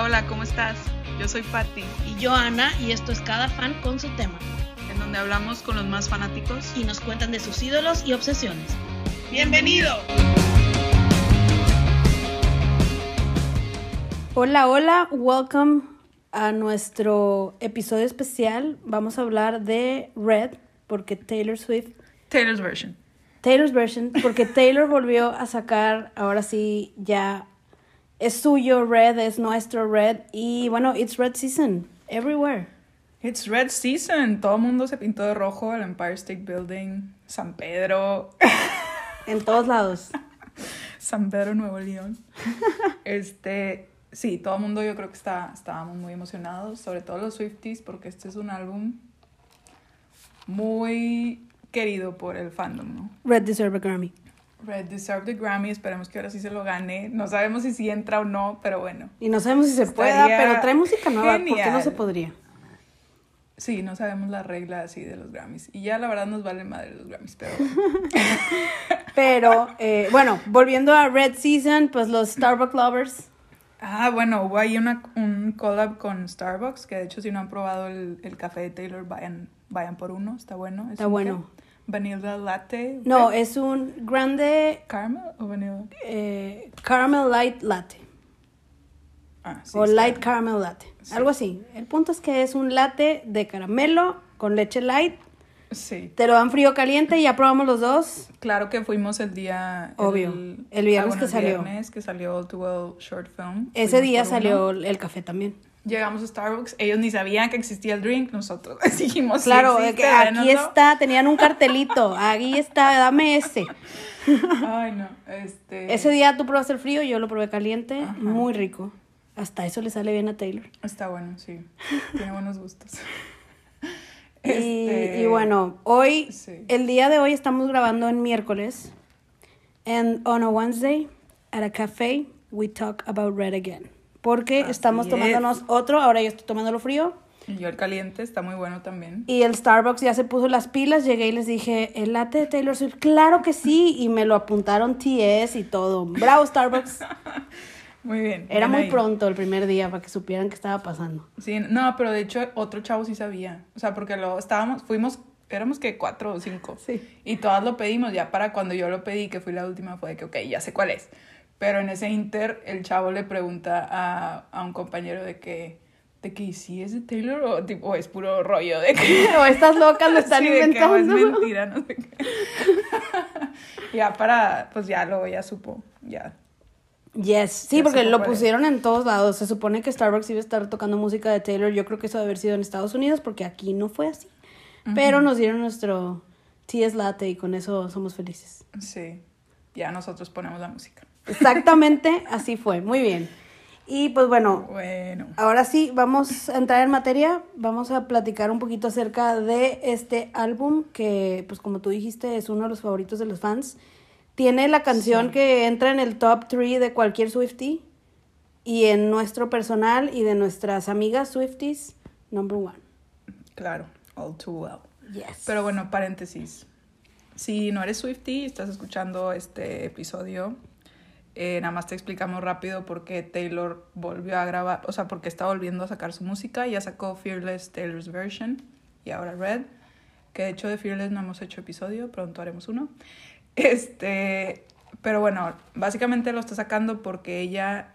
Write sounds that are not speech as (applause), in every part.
Hola, hola, ¿cómo estás? Yo soy Patti, Y yo, Ana, y esto es Cada Fan con su tema. en donde hablamos con los más fanáticos. Y nos cuentan de sus ídolos y obsesiones. ¡Bienvenido! Hola, hola, welcome a nuestro episodio especial. Vamos a hablar de Red, porque Taylor Swift, Taylor's version. Taylor's version, porque Taylor volvió a sacar, ahora sí, ya es suyo Red, es nuestro Red. Y bueno, it's Red season, everywhere. It's Red Season. Todo el mundo se pintó de rojo. El Empire State Building, San Pedro, En todos lados. (laughs) San Pedro, Nuevo León. (laughs) Este, sí, todo el mundo yo creo que está, estábamos muy emocionados, sobre todo los Swifties, porque este es un álbum muy querido por el fandom, ¿no? Red deserve a Grammy. Red deserved the Grammy, esperemos que ahora sí se lo gane. No sabemos si sí entra o no, pero bueno. Y no sabemos si se pueda, pero trae música nueva. ¿Por qué no genial. se podría? Sí, no sabemos la regla así de los Grammys. Y ya la verdad nos vale madre los Grammys, pero (laughs) Pero, eh, bueno, volviendo a Red Season, pues los Starbucks lovers. Ah, bueno, hubo ahí una, un collab con Starbucks, que de hecho si no han probado el, el café de Taylor, vayan, vayan por uno, está bueno. Es Está bueno. Vanilla latte. No, ¿qué? es un grande ¿Caramel o vanilla? eh, caramel light latte. Ah, sí. o light caramel latte. Sí. Algo así. El punto es que es un latte de caramelo con leche light. Sí, Te lo dan frío caliente, ya probamos los dos. claro que fuimos el día... Obvio, el viernes bueno, que el salió. viernes que salió Well Short Film. Ese Fuimos día uno. salió el café también. Llegamos a Starbucks, ellos ni sabían que existía el drink, nosotros (laughs) dijimos, sí Claro, de existe, que aquí está, tenían un cartelito, (laughs) aquí está, dame ese. (laughs) Ay, no, este... Ese día tú probaste el frío, yo lo probé caliente, Ajá. muy rico. Hasta eso le sale bien a Taylor. Está bueno, sí, tiene buenos gustos. Y, Este, y bueno, hoy, sí. el día de hoy estamos grabando en miércoles. And on a Wednesday, at a cafe, we talk about red again. Porque Así estamos es. tomándonos otro, ahora yo estoy tomándolo frío. Y yo el caliente está muy bueno también. Y el Starbucks ya se puso las pilas. Llegué y les dije, ¿el latte de Taylor Swift? Claro que sí. Y me lo apuntaron TS y todo. Bravo, Starbucks. (laughs) Muy bien. Era muy ahí. pronto el primer día para que supieran qué estaba pasando. Sí, no, pero de hecho otro chavo sí sabía. O sea, porque lo estábamos, fuimos, éramos que cuatro o cinco. Sí. Y todas lo pedimos, ya para cuando yo lo pedí, que fui la última, fue de que, ok, ya sé cuál es. Pero en ese inter, el chavo le pregunta a, a un compañero de que, de que si es de Taylor o tipo es puro rollo de que... (laughs) O estas locas lo (laughs) están Sí, de que, inventando. "Oh, es mentira, no sé qué. (laughs) ya para, pues ya luego ya supo, ya. Yes, sí, Ya porque lo es. pusieron en todos lados. Se supone que Starbucks iba a estar tocando música de Taylor. Yo creo que eso debe haber sido en Estados Unidos porque aquí no fue así. Pero nos dieron nuestro TS Latte y con eso somos felices. Sí, ya nosotros ponemos la música. Exactamente así fue. Muy bien. Y pues bueno, Bueno. ahora sí, vamos a entrar en materia. Vamos a platicar un poquito acerca de este álbum que, pues como tú dijiste, es uno de los favoritos de los fans. Tiene la canción Sí. que entra en el top 3 de cualquier Swiftie. Y en nuestro personal y de nuestras amigas Swifties, number one. Claro, all too well. Yes. Pero bueno, paréntesis. Si no eres Swifty y estás escuchando este episodio, eh, nada más te explicamos rápido por qué Taylor volvió a grabar, o sea, porque está volviendo a sacar su música. Ya sacó Fearless Taylor's Version y ahora Red, que de hecho de Fearless no hemos hecho episodio, pronto haremos uno. Este, pero bueno, básicamente lo está sacando porque ella,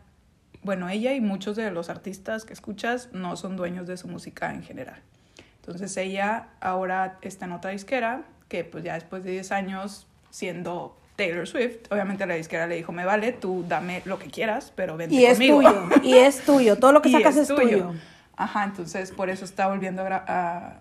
bueno, ella y muchos de los artistas que escuchas no son dueños de su música en general. Entonces ella ahora está en otra disquera que pues ya después de 10 años siendo Taylor Swift, obviamente la disquera le dijo, me vale, tú dame lo que quieras, pero vente y es tuyo. Y es tuyo. Todo lo que (laughs) Y sacas es, tuyo. Ajá, entonces por eso está volviendo a, a,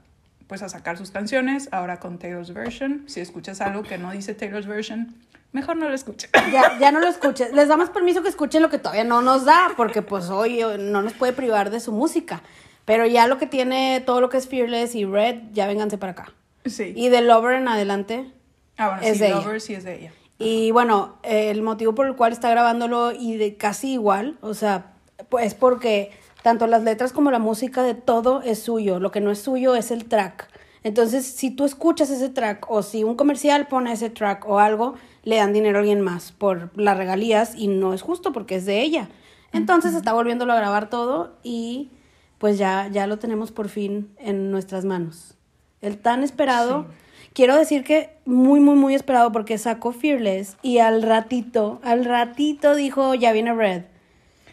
pues a sacar sus canciones, ahora con Taylor's Version. Si escuchas algo que no dice Taylor's Version, mejor no lo escuches. (laughs) Ya, ya no lo escuches. Les damos permiso que escuchen lo que todavía no nos da, porque pues hoy no nos puede privar de su música. Pero ya lo que tiene, todo lo que es Fearless y Red, ya vénganse para acá. Sí. Y de Lover en adelante. ah, bueno, es sí, de ella. Lover sí es de ella. Y bueno, el motivo por el cual está grabándolo y de casi igual, o sea, pues porque tanto las letras como la música de todo es suyo. Lo que no es suyo es el track. Entonces, si tú escuchas ese track o si un comercial pone ese track o algo, le dan dinero a alguien más por las regalías y no es justo porque es de ella. Entonces está volviéndolo a grabar todo y pues ya, ya lo tenemos por fin en nuestras manos. El tan esperado. Quiero decir que muy, muy, muy esperado porque sacó Fearless y al ratito, al ratito dijo, ya viene Red.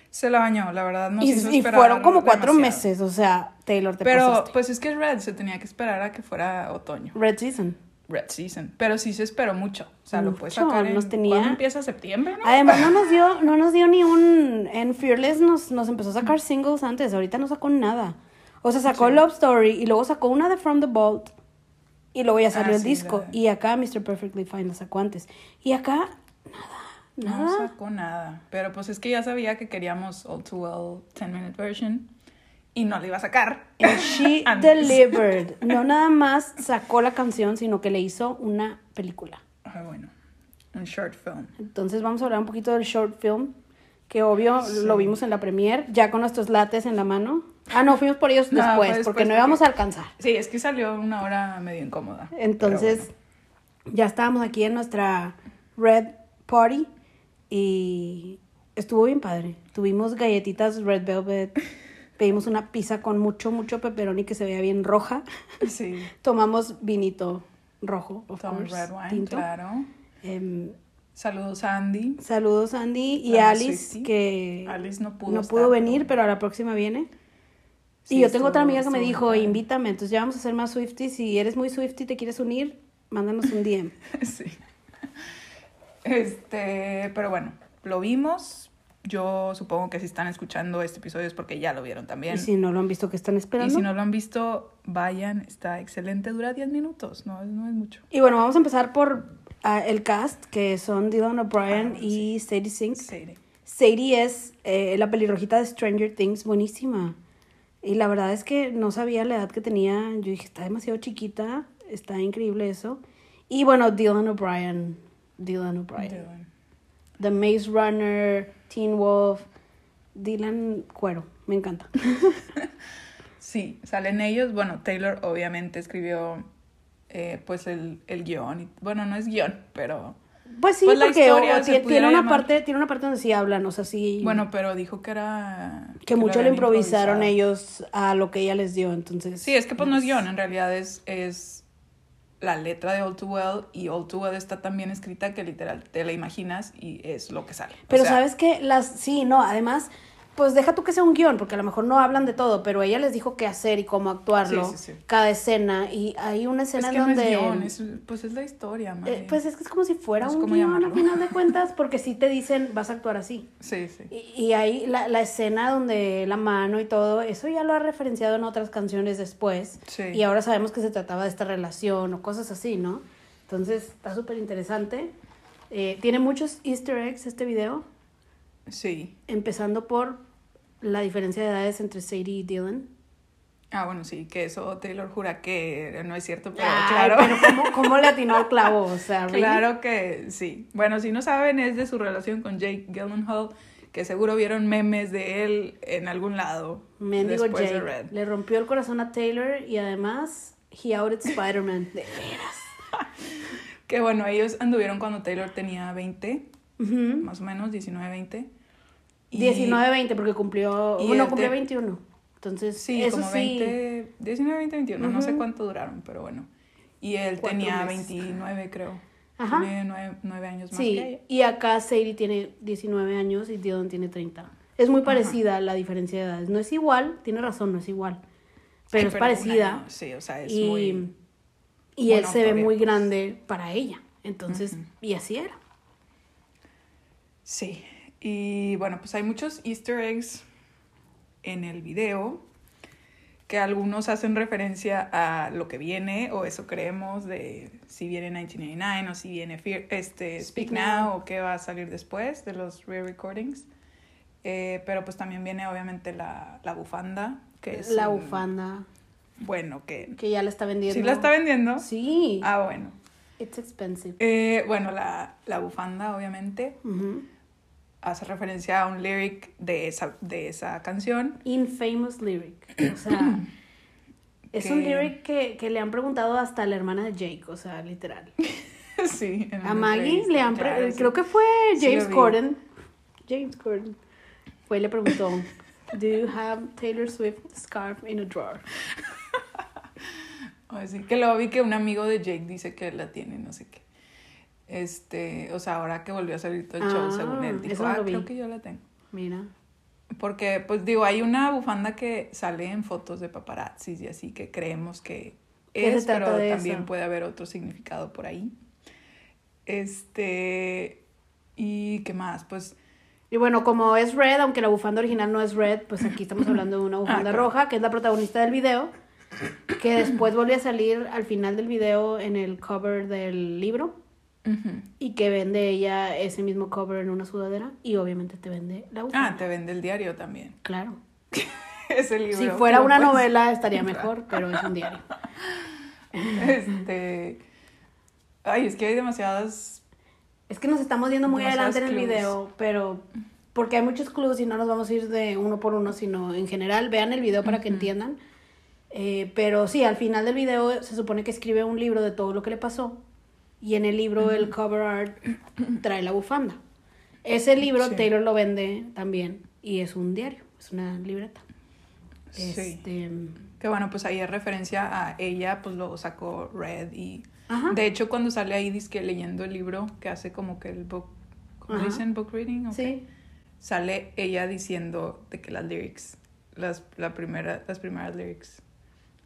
Se la bañó, la verdad, no y, hizo y fueron como cuatro demasiado. meses, o sea, Taylor te Pero pasaste. pues es que Red se tenía que esperar a que fuera otoño. Red Season. Red Season. Pero sí se esperó mucho. O sea, lo puedes sacar en... nos tenía- ¿Cuándo empieza? ¿Septiembre? no? Además, no nos dio, (laughs) no nos dio ni un. En Fearless nos, nos empezó a sacar singles antes, ahorita no sacó nada. O sea, sacó Sí. Love Story y luego sacó una de From the Vault y luego ya salió Ah, el sí, disco. Y acá Mr. Perfectly Fine la sacó antes. Y acá, nada, No nada. sacó nada. Pero pues es que ya sabía que queríamos All Too Well 10 Minute Version. Y no le iba a sacar. And she (laughs) delivered. No nada más sacó la canción, sino que le hizo una película. Ah, bueno. Un short film. Entonces vamos a hablar un poquito del short film, que obvio Sí. lo vimos en la premiere, ya con nuestros lates en la mano. Ah, no, fuimos por ellos (laughs) No, después, porque no porque- íbamos a alcanzar. Sí, es que salió una hora medio incómoda. Entonces, ya estábamos aquí en nuestra Red Party y estuvo bien padre. Tuvimos galletitas Red Velvet, (laughs) pedimos una pizza con mucho, mucho pepperoni que se veía bien roja. Sí. (laughs) Tomamos vinito rojo, of Tom course, Red Wine, tinto. claro. Em, Saludos a Andy. saludos Andy y La Alice, que Alice no pudo no estar, pudo venir, pero- pero a la próxima viene. Sí, y yo tengo otra amiga que me dijo, invítame, entonces ya vamos a hacer más Swifties. Si eres muy Swiftie y te quieres unir, mándanos un DM. (laughs) Sí. Este, pero bueno, lo vimos. Yo supongo que si están escuchando este episodio es porque ya lo vieron también. Y si no lo han visto, que están Y esperando? si no lo han visto, vayan, está excelente, dura 10 minutos, no, no es mucho. Y bueno, vamos a empezar por ah, el cast, que son Dylan O'Brien Ah, y Sadie Sink. Sí. Sadie es eh, la pelirrojita de Stranger Things, buenísima. Y la verdad es que no sabía la edad que tenía. Yo dije, está demasiado chiquita, está increíble eso. Y bueno, Dylan O'Brien. Dylan O'Brien. The Maze Runner, Teen Wolf. Dylan Cuero, me encanta. (laughs) Sí, salen ellos. Bueno, Taylor obviamente escribió eh, pues el, el guion. Bueno, no es guion, pero... Pues sí, Pues la porque historia o- se tie- tiene pudiera una llamar. parte, tiene una parte donde sí hablan, o sea, sí. Bueno, pero dijo que era... que lo mucho le habían improvisaron improvisado. ellos a lo que ella les dio, entonces. Sí, es que pues no es guion, en realidad es, es la letra de All Too Well y All Too Well está tan bien escrita que literal te la imaginas y es lo que sale. O Pero sea, sabes que las, sí, no, además, pues deja tú que sea un guion, porque a lo mejor no hablan de todo, pero ella les dijo qué hacer y cómo actuarlo, Sí, sí, sí. cada escena, y hay una Es escena que en no donde... es guion, es- pues es la historia, eh, pues es que es como si fuera No sé un guion llamarlo. a final de (laughs) cuentas, porque sí te dicen, vas a actuar así. Sí, sí. Y, y ahí la, la escena donde la mano y todo, eso ya lo ha referenciado en otras canciones después. Sí. Y ahora sabemos que se trataba de esta relación o cosas así, ¿no? Entonces está súper interesante. Eh, tiene muchos easter eggs este video, Sí. empezando por la diferencia de edades entre Sadie y Dylan. Ah, bueno, sí, que eso Taylor jura que no es cierto, pero Ay, claro. Pero ¿cómo, (laughs) cómo le atinó al clavo? O sea, ¿really? Claro que sí. Bueno, si no saben, es de su relación con Jake Gyllenhaal, que seguro vieron memes de él en algún lado. Mendigo después de Jake. Red. Le rompió el corazón a Taylor y además, he outed Spider-Man. (laughs) De veras. Que bueno, ellos anduvieron cuando Taylor tenía 20, Ujú. más o menos, 19, 20. Y- 19, 20, porque cumplió. y cumplió te- 21. Entonces, Sí, eso como sí. 20, 19, 20, 21, no sé cuánto duraron, pero bueno. Y él tenía meses. 29, creo. Ajá. Tiene 9, años más que Sí, ella. y acá Sadie tiene 19 años y Dylan tiene 30. Es muy parecida la diferencia de edades. No es igual, tiene razón, no es igual. Pero Ay, es un parecida. año, sí, o sea, es y muy... y él se ve muy grande para ella. Entonces, y así era. Sí, y bueno, pues hay muchos easter eggs en el video que algunos hacen referencia a lo que viene o eso creemos de si viene 1999 o si viene Fear- este, Speak, Speak Now, Now. o qué va a salir después de los re-recordings. Eh, pero pues también viene obviamente la, la bufanda, que es... la un- bufanda, Bueno, que... que ya la está vendiendo. ¿Sí la está vendiendo? Sí. Ah, bueno. It's expensive. Eh, bueno, la, la bufanda obviamente Ujú. Hace referencia a un lyric de esa, de esa canción. Infamous lyric. O sea, (clears throat) es un lyric que, que le han preguntado hasta a la hermana de Jake, o sea, literal. (laughs) sí. en A Maggie le han... claro, sí. Creo que fue James lo. Corden. James Corden. fue y le preguntó, Do you have Taylor Swift scarf in a drawer? (laughs) Así que luego vi que un amigo de Jake dice que la tiene, no sé qué. Este, o sea, ahora que volvió a salir todo el show, Ah, según él, dijo, ah, lo vi". creo que yo la tengo. Mira. Porque, pues digo, hay una bufanda que sale en fotos de paparazzis y así que creemos que ¿Qué se es, pero también eso? puede haber otro significado por ahí. Este, y qué más, pues, Y bueno, como es Red, aunque la bufanda original no es Red, pues aquí estamos (coughs) hablando de una bufanda claro. roja, que es la protagonista del video, que después volvió a salir al final del video en el cover del libro y que vende ella ese mismo cover en una sudadera y obviamente te vende la bufanda. ah, te vende el diario también. Claro. (laughs) Ese libro. Si fuera una puedes- novela estaría mejor, pero es un diario. (laughs) Este, ay, es que hay demasiadas Es que nos estamos yendo muy adelante en el video, pero porque hay muchos clues y no nos vamos a ir de uno por uno, sino en general vean el video para que entiendan. Eh, pero sí, al final del video se supone que escribe un libro de todo lo que le pasó y en el libro el cover art (clears throat) trae la bufanda. Ese libro Sí. Taylor lo vende también y es un diario, es una libreta. Sí. Este, Que bueno, pues ahí es referencia a ella, pues luego sacó Red y... Ajá. De hecho, cuando sale ahí, que leyendo el libro, que hace como que el book... ¿Cómo Ajá. dicen? Book reading. ok. Sí. Sale ella diciendo de que las lyrics, las, la primera, las primeras lyrics.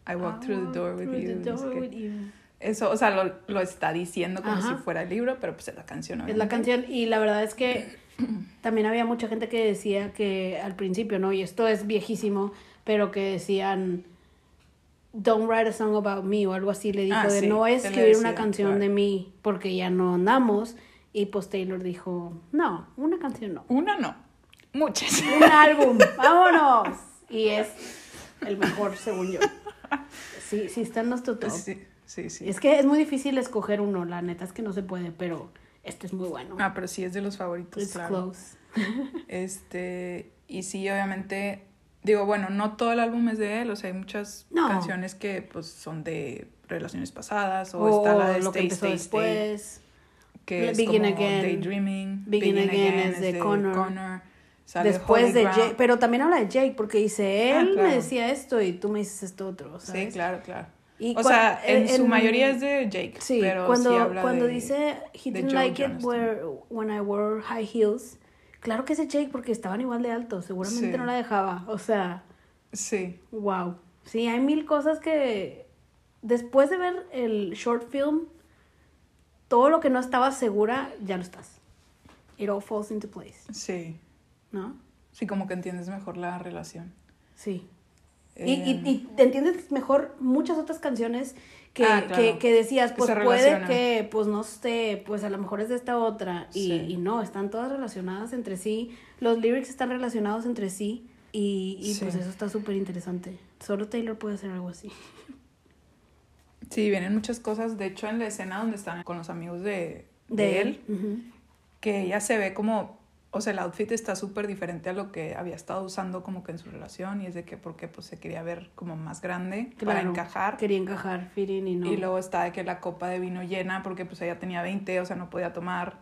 I walk through the door with you. the door with you. Eso, o sea, lo, lo está diciendo como Ajá. si fuera el libro, pero pues es la canción. Es la canción y la verdad es que (clears throat) también había mucha gente que decía que al principio, ¿no? Y esto es viejísimo, pero que decían Don't write a song about me o algo así le dijo Ah, de sí, no escribir una canción claro. de mí porque ya no andamos y pues Taylor dijo, "No, una canción no. Una no, muchas. Un (laughs) álbum, vámonos." Y es el mejor según yo. Sí, sí está en nuestro top. Sí, sí, sí. Es que es muy difícil escoger uno, la neta es que no se puede, pero este es muy bueno. Ah, pero sí es de los favoritos, It's claro. close. (laughs) Este, y sí, obviamente, digo, bueno, no todo el álbum es de él, o sea, hay muchas No. canciones que pues son de relaciones pasadas, o, O, está la de lo que Stay, empezó Stay, Stay, después. que es Begin como Again. Daydreaming, Begin Again es de Connor. sale Después Holy de Ground. Jake, pero también habla de Jake porque dice, Ah, él claro. me decía esto y tú me dices esto otro, Sí, claro, claro. Y o sea, en, en- su mayoría es de Jake, Sí, pero cuando, sí habla cuando de- dice he didn't Joe like it where, when I wore high heels, claro que es de Jake porque estaban igual de altos, seguramente Sí. no la dejaba, o sea, Sí, wow. Sí, hay mil cosas que después de ver el short film, todo lo que no estaba segura, ya lo estás. It all falls into place, sí. ¿no? Sí, como que entiendes mejor la relación. Sí. Y, y, Eh, y te entiendes mejor muchas otras canciones que, Ah, claro. que, que decías, pues puede que, pues no sé, pues a lo mejor es de esta otra. Y, Sí. y no, están todas relacionadas entre sí. Los lyrics están relacionados entre sí. Y, y pues eso está súper interesante. Solo Taylor puede hacer algo así. Sí, vienen muchas cosas. De hecho, en la escena donde están con los amigos de, de, De él, que ella se ve como, o sea, el outfit está súper diferente a lo que había estado usando como que en su relación y es de que porque pues se quería ver como más grande para encajar. Quería encajar, fitting y no. Y luego está de que la copa de vino llena porque pues ella tenía 20, o sea, no podía tomar.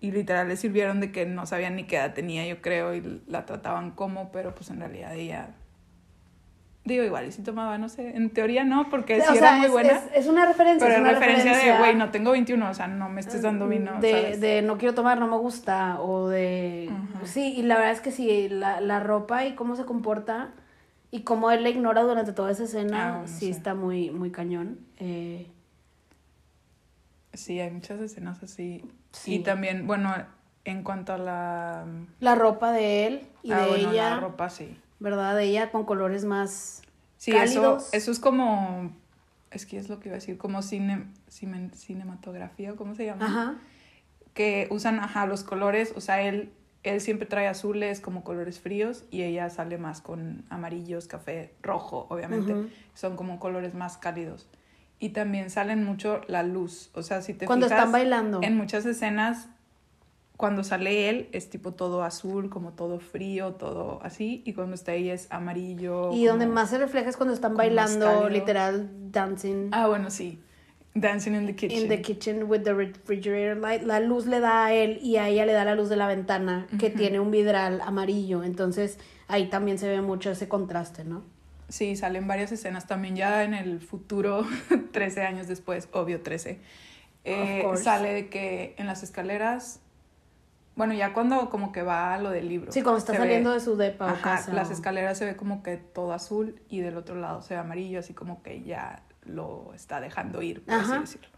Y literal le sirvieron de que no sabían ni qué edad tenía, yo creo, y la trataban como, pero pues en realidad ella... Digo, igual, y si tomaba, no sé, en teoría no, porque o sí sea, era muy buena. es- es una referencia. Pero es una referencia, de, güey, no tengo 21, o sea, no me estés dando vino, de, ¿sabes? de no quiero tomar, no me gusta, o de... Ujú. Sí, y la verdad es que sí, la, la ropa y cómo se comporta y cómo él la ignora durante toda esa escena, Ah, sí, está muy, muy cañón. Eh, Sí, hay muchas escenas así. Sí. Y también, bueno, en cuanto a la... la ropa de él y ah, de bueno, ella, la ropa, sí. ¿Verdad? De ella con colores más Sí, eso, cálidos. eso es como... Es que es lo que iba a decir, como cine, cine- cinematografía, ¿cómo se llama? Ajá. Que usan, ajá, los colores, o sea, él, él siempre trae azules como colores fríos y ella sale más con amarillos, café, rojo, obviamente. Son como colores más cálidos. Y también salen mucho la luz, o sea, si te Cuando fijas, están bailando. En muchas escenas, cuando sale él, es tipo todo azul, como todo frío, todo así. Y cuando está ella es amarillo. Y donde más se refleja es cuando están bailando, literal, dancing. Ah, bueno, sí. Dancing in the kitchen. in the kitchen with the refrigerator light. La luz le da a él y a ella le da la luz de la ventana que tiene un vidral amarillo. Entonces ahí también se ve mucho ese contraste, ¿no? Sí, salen varias escenas también ya en el futuro, (laughs) 13 años después, obvio 13. Eh, sale de que en las escaleras, bueno, ya cuando como que va a lo del libro. Sí, cuando está saliendo ve- de su depa o casa. las escaleras se ve como que todo azul y del otro lado se ve amarillo, así como que ya lo está dejando ir, por Ajá. así decirlo.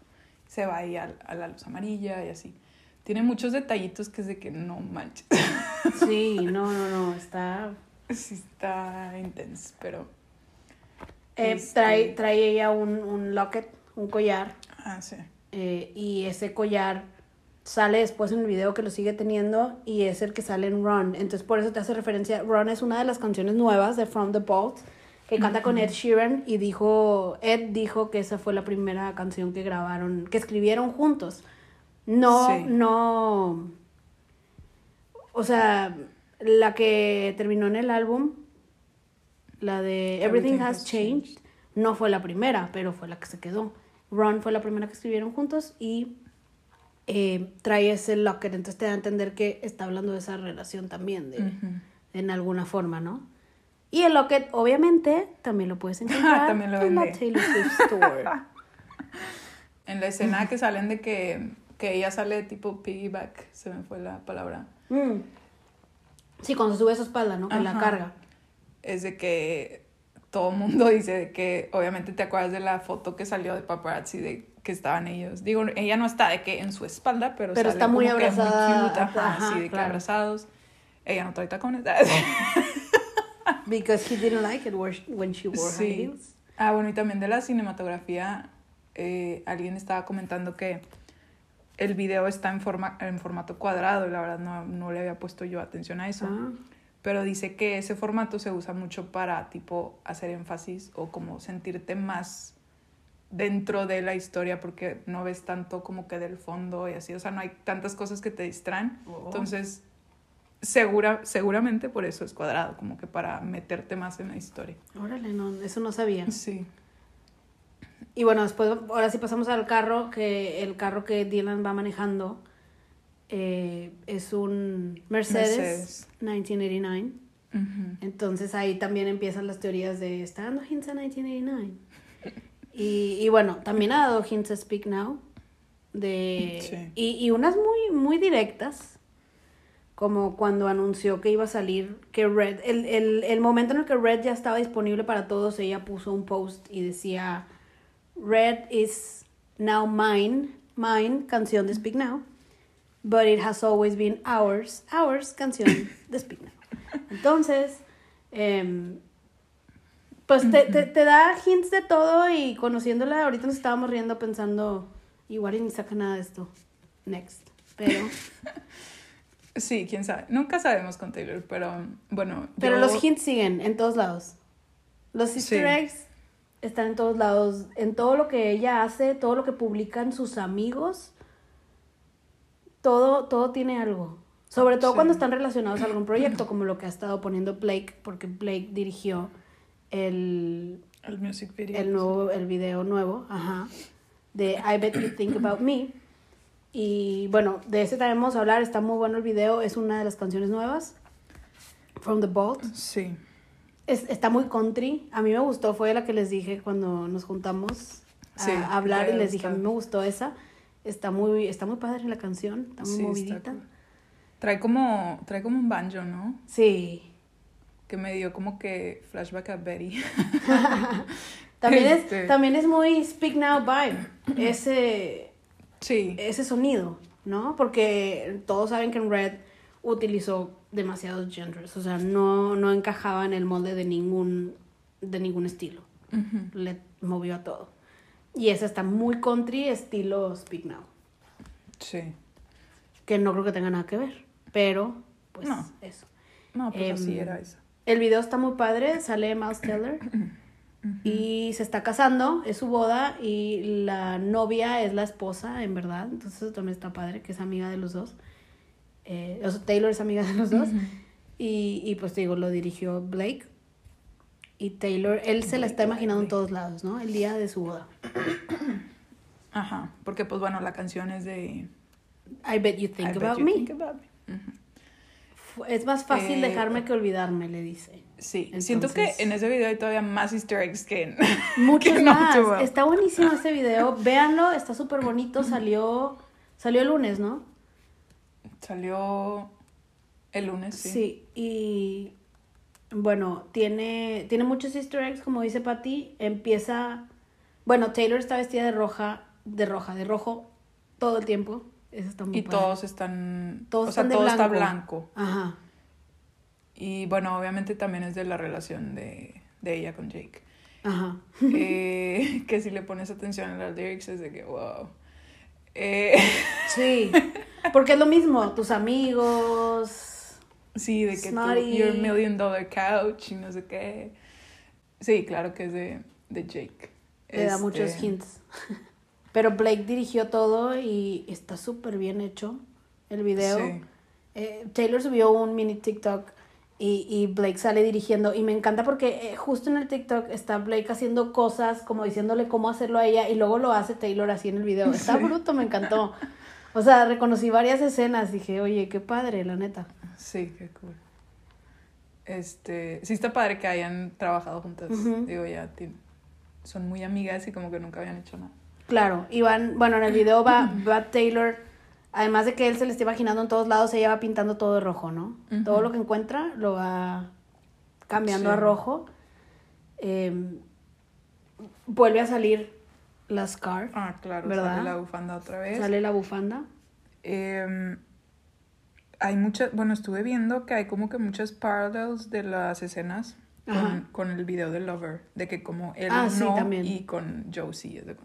Se va ahí a, a la luz amarilla y así. Tiene muchos detallitos que es de que no manches. (laughs) Sí, no, no, no, está... sí está intenso, pero... Eh, Este- trae, trae ella un, un locket, un collar, Ah, sí. eh, y ese collar sale después en el video que lo sigue teniendo y es el que sale en Run. Entonces por eso te hace referencia. Run es una de las canciones nuevas de From the Vault que canta con Ed Sheeran y dijo, Ed dijo que esa fue la primera canción que grabaron, que escribieron juntos. No, Sí. no, o sea, la que terminó en el álbum, la de Everything, Has, changed, no fue la primera, pero fue la que se quedó. Run fue la primera que escribieron juntos y eh, trae ese locket, entonces te da a entender que está hablando de esa relación también, de, en alguna forma, ¿no? Y el locket, obviamente, también lo puedes (laughs) encontrar También lo en la. Taylor Swift Store. (laughs) En la escena que salen de que, que ella sale tipo piggyback, se me fue la palabra, Mm. Sí, cuando se sube a su espalda, ¿no? Que la carga. es de que todo el mundo (laughs) dice que obviamente te acuerdas de la foto que salió de paparazzi de que estaban ellos. Digo, ella no está de que en su espalda, pero, Pero sale está muy que abrazada, cute, ajá, ajá, sí, de que claro. abrazados. Ella no trae tacones. (laughs) Because he didn't like it when she wore high Sí. heels. Ah, bueno, y también de la cinematografía, eh, alguien estaba comentando que el video está en, forma, en formato cuadrado y la verdad no, no le había puesto yo atención a eso. Ah. Pero dice que ese formato se usa mucho para tipo hacer énfasis o como sentirte más dentro de la historia porque no ves tanto como que del fondo y así, o sea, no hay tantas cosas que te distraen. Oh. Entonces, segura, seguramente por eso es cuadrado, como que para meterte más en la historia. Órale, no, eso no sabía. Sí. Y bueno, después, ahora sí pasamos al carro, que el carro que Dylan va manejando eh, es un Mercedes, Mercedes. 1989. Ujú. Entonces ahí también empiezan las teorías de, ¿está dando hints a 1989? Y, y bueno, también ha dado hints a Speak Now. De, Sí. y, y unas muy, muy directas, como cuando anunció que iba a salir, que Red, el, el, el momento en el que Red ya estaba disponible para todos, ella puso un post y decía, Red is now mine, mine, canción de Speak Now, but it has always been ours, ours, canción de Speak Now. (laughs) Entonces, em, pues te, te, te da hints de todo y conociéndola, ahorita nos estábamos riendo pensando, igual y ni saca nada de esto. Next. Pero, (laughs) Sí, quién sabe. Nunca sabemos con Taylor, pero bueno. pero yo- los hints siguen en todos lados. Los easter Sí. eggs están en todos lados, en todo lo que ella hace, todo lo que publican sus amigos, todo, todo tiene algo. Sobre todo Sí. cuando están relacionados a algún (clears throat) proyecto, como lo que ha estado poniendo Blake, porque Blake dirigió el, El music video. el nuevo, el video nuevo, ajá, de I Bet You Think About Me. Y bueno, de ese también vamos a hablar, está muy bueno el video, es una de las canciones nuevas, From the Vault. Sí. Es- está muy country, a mí me gustó, fue la que les dije cuando nos juntamos a, Sí, a hablar y les dije, a mí me gustó esa, está muy, está muy padre la canción, está muy sí, movidita. Trae como, trae como un banjo, ¿no? Sí, Que me dio como que flashback a Betty. (laughs) también, Este. es, también es muy Speak Now vibe, (clears throat) ese... Sí. ese sonido, ¿no? Porque todos saben que en Red utilizó demasiados genres, o sea, no, no encajaba en el molde de ningún, de ningún estilo. Le movió a todo. Y esa está muy country, estilo Speak Now, Sí. que no creo que tenga nada que ver, pero pues No. eso. No, pues así Em, era eso. El video está muy padre, sale Miles Teller y se está casando, es su boda y la novia es la esposa, en verdad. Entonces eso también está padre, que es amiga de los dos. Eh, o sea, Taylor es amiga de los dos. y, y pues te digo, lo dirigió Blake. Y Taylor, él se la está Blake imaginando en todos lados, ¿no? El día de su boda. Ajá, porque pues bueno, la canción es de I bet you think I Bet about You me. Think About Me. Ujú. Fu- Es más fácil Eh, dejarme que olvidarme, le dice. Sí, siento que en ese video hay todavía más easter eggs que en... (laughs) Muchos que más. Está buenísimo este video. Véanlo, está súper bonito. Salió, salió el lunes, ¿no? Salió el lunes, sí. Sí, y bueno, tiene, tiene muchos easter eggs, como dice Patty. Empieza, bueno, Taylor está vestida de roja, de roja, de rojo todo el tiempo. Eso está muy Y padre. todos están... Todos o sea, todo está blanco. blanco. Ajá. Y bueno, obviamente también es de la relación de, de ella con Jake. Ajá. Eh, (laughs) que si le pones atención a las lyrics es de que, wow. Eh, (laughs) Sí. Porque es lo mismo, tus amigos. sí, de que your million dollar couch y no sé qué. Sí, claro que es de, de Jake. Le da Este, muchos hints. Pero Blake dirigió todo y está súper bien hecho el video. Sí. Eh, Taylor subió un mini TikTok y, y Blake sale dirigiendo y me encanta porque eh, justo en el TikTok está Blake haciendo cosas como diciéndole cómo hacerlo a ella y luego lo hace Taylor así en el video. Está bruto, me encantó. O sea, reconocí varias escenas, dije, oye, qué padre, la neta. Sí, qué cool. Este, sí está padre que hayan trabajado juntas. Digo, ya son muy amigas y como que nunca habían hecho nada. Claro, y van, bueno, en el video va, va Taylor, además de que él se le está imaginando en todos lados, ella va pintando todo de rojo, ¿no? Todo lo que encuentra lo va cambiando Sí. a rojo. Eh, vuelve a salir la scarf, Ah, claro, ¿Verdad? sale la bufanda otra vez. sale la bufanda. Em, hay muchas, bueno, estuve viendo que hay como que muchas parallels de las escenas con, con el video de Lover, de que como él Ah, no y con Josie es de que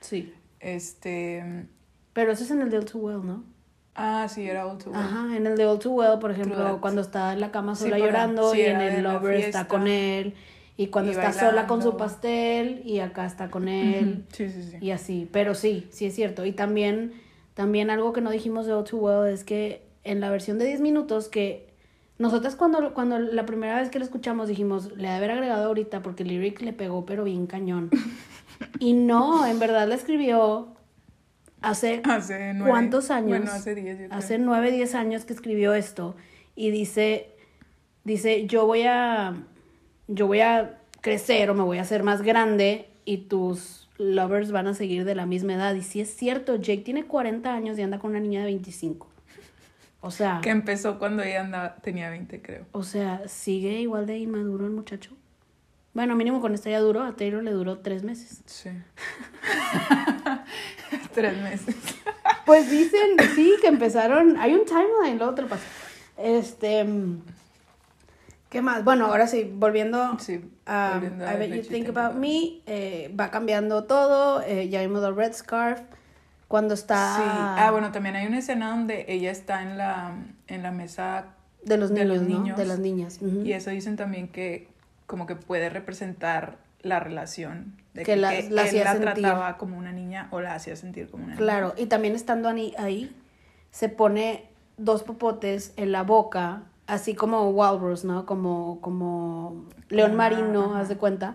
Sí. este Pero eso es en el de All Too Well, ¿no? ah sí era All Too Well. Ajá, en el de All Too Well, por ejemplo, cuando está en la cama sola llorando sí, y en el Lover está con él y cuando Y está sola con su pastel y acá está con él. Sí sí sí Y así, pero sí, sí es cierto. Y también, también algo que no dijimos de All Too Well es que en la versión de 10 minutos que nosotras cuando, cuando la primera vez que lo escuchamos dijimos, le ha de haber agregado ahorita porque el lyric le pegó pero bien cañón. (laughs) (laughs) y no, en verdad la escribió hace hace nueve, ¿Cuántos años? bueno hace diez yo creo. hace 9, 10 años que escribió esto y dice, dice, yo voy a, yo voy a crecer o me voy a hacer más grande y tus lovers van a seguir de la misma edad. Y sí es cierto, Jake tiene 40 años y anda con una niña de 25. O sea, que empezó cuando ella andaba, tenía 20 creo o sea, sigue igual de inmaduro el muchacho. Bueno, mínimo con esta ya duró, a Taylor le duró tres meses. sí (laughs) tres meses Pues dicen, sí, que empezaron. Hay un timeline, luego te lo paso. Este. ¿Qué más? Bueno, ahora sí, volviendo sí a I Bet You Think About Me, eh, va cambiando todo. eh, ya vimos el Red Scarf. Cuando está. Sí. Ah, bueno, también hay una escena donde ella está en la, en la mesa De los de niños. De las niñas. y eso dicen también que como que puede representar la relación de Que que, la- que la él la trataba como una niña o la hacía sentir como una Claro, y también estando ahí, ahí, se pone dos popotes en la boca, así como Walrus, ¿no? Como, como león marino, haz de cuenta.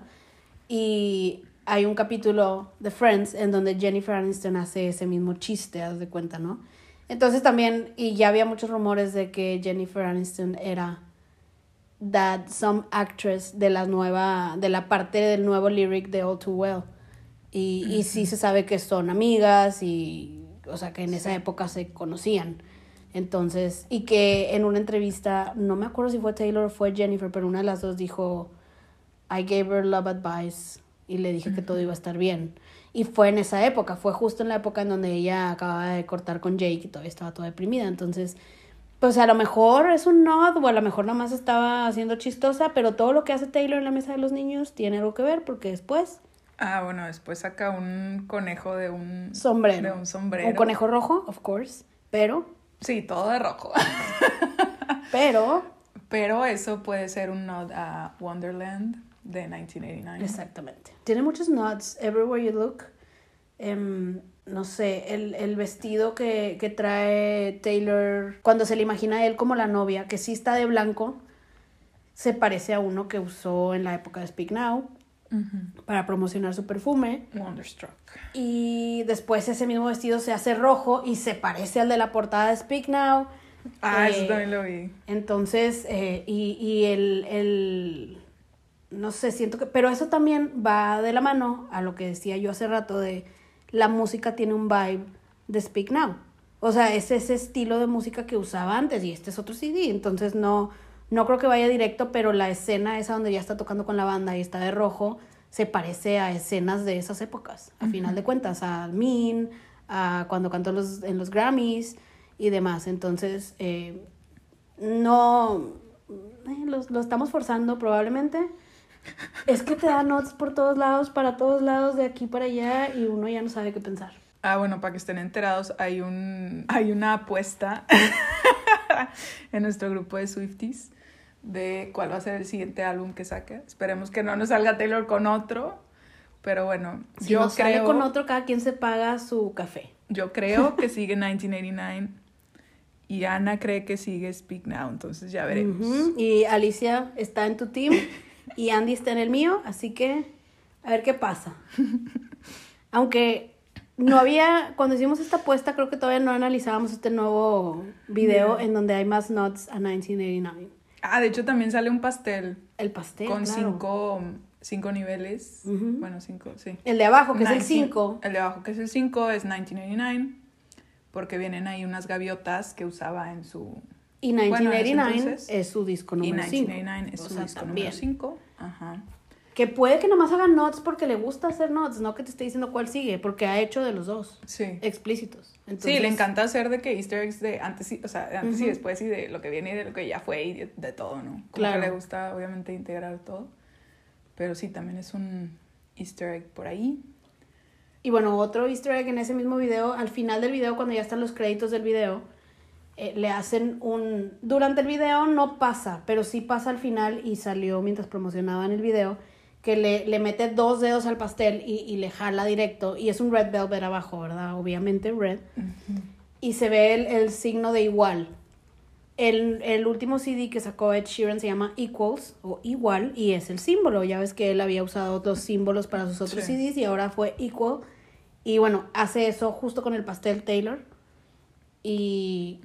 Y hay un capítulo de Friends en donde Jennifer Aniston hace ese mismo chiste, haz de cuenta, ¿no? Entonces también, y ya había muchos rumores de que Jennifer Aniston era that some actress de la nueva, de la parte del nuevo lyric de All Too Well. Y, y sí se sabe que son amigas y, o sea, que en esa Sí. época se conocían. Entonces, y que en una entrevista, no me acuerdo si fue Taylor o fue Jennifer, pero una de las dos dijo, I gave her love advice y le dije que todo iba a estar bien. Y fue en esa época, fue justo en la época en donde ella acababa de cortar con Jake y todavía estaba toda deprimida. Entonces, pues a lo mejor es un nod o a lo mejor nada más estaba haciendo chistosa, pero todo lo que hace Taylor en la mesa de los niños tiene algo que ver porque después Ah, bueno, después saca un conejo de un sombrero. De un sombrero. Un conejo rojo, of course, pero, Sí, todo de rojo. (laughs) pero, Pero eso puede ser un nod a Wonderland de 1989. exactamente. Tiene muchos nods, everywhere you look. Em, no sé, el, el vestido que, que trae Taylor cuando se le imagina a él como la novia, que sí está de blanco, se parece a uno que usó en la época de Speak Now. para promocionar su perfume. Wonderstruck. Y después ese mismo vestido se hace rojo y se parece al de la portada de Speak Now. Ah, Eh, eso también lo vi. Entonces, eh, y, y el, el, no sé, siento que, pero eso también va de la mano a lo que decía yo hace rato de la música tiene un vibe de Speak Now. O sea, es ese estilo de música que usaba antes y este es otro CD, entonces no, no creo que vaya directo, pero la escena esa donde ya está tocando con la banda y está de rojo se parece a escenas de esas épocas, a final de cuentas, a Mean, a cuando cantó en los, en los Grammys y demás. Entonces, eh, no, eh, lo, lo estamos forzando probablemente. Es que te da notes por todos lados, para todos lados, de aquí para allá, y uno ya no sabe qué pensar. Ah, bueno, para que estén enterados, hay un hay una apuesta (laughs) en nuestro grupo de Swifties de cuál va a ser el siguiente álbum que saque. Esperemos que no nos salga Taylor con otro, pero bueno, Si yo nos sale creo con otro, cada quien se paga su café. yo creo que sigue (laughs) 1989 y Ana cree que sigue Speak Now, entonces ya veremos. Y Alicia está en tu team (laughs) y Andy está en el mío, así que a ver qué pasa. (laughs) Aunque no había, cuando hicimos esta apuesta, creo que todavía no analizábamos este nuevo video Yeah. en donde hay más notes a 1989. Ah, de hecho también sale un pastel El pastel. con claro. cinco, cinco niveles. Bueno, cinco, sí. El de abajo, que es el 19 5. El de abajo, que es el 5, es 1989. Porque vienen ahí unas gaviotas que usaba en su. Y Bueno, en ese 1989 entonces- es su disco y número 5. 1989 es su disco número 5. Ajá. Que puede que nomás haga notes porque le gusta hacer notes, no que te esté diciendo cuál sigue, porque ha hecho de los dos Sí. explícitos. Sí, Entonces, le encanta hacer de que easter eggs de antes y, o sea, de antes y Ujú. después y de lo que viene y de lo que ya fue y de, de todo, ¿no? Como Claro. que le gusta obviamente integrar todo. Pero sí, también es un easter egg por ahí. Y bueno, otro easter egg en ese mismo video, al final del video, cuando ya están los créditos del video, eh, le hacen un... Durante el video no pasa, pero sí pasa al final y salió mientras promocionaban el video, que le, le mete dos dedos al pastel y, y le jala directo. Y es un red velvet abajo, ¿verdad? Obviamente red. Y se ve el, el signo de igual. El, el último CD que sacó Ed Sheeran se llama Equals o Igual y es el símbolo. Ya ves que él había usado otros símbolos para sus otros Sí. CDs y ahora fue Equal. Y bueno, hace eso justo con el pastel Taylor. Y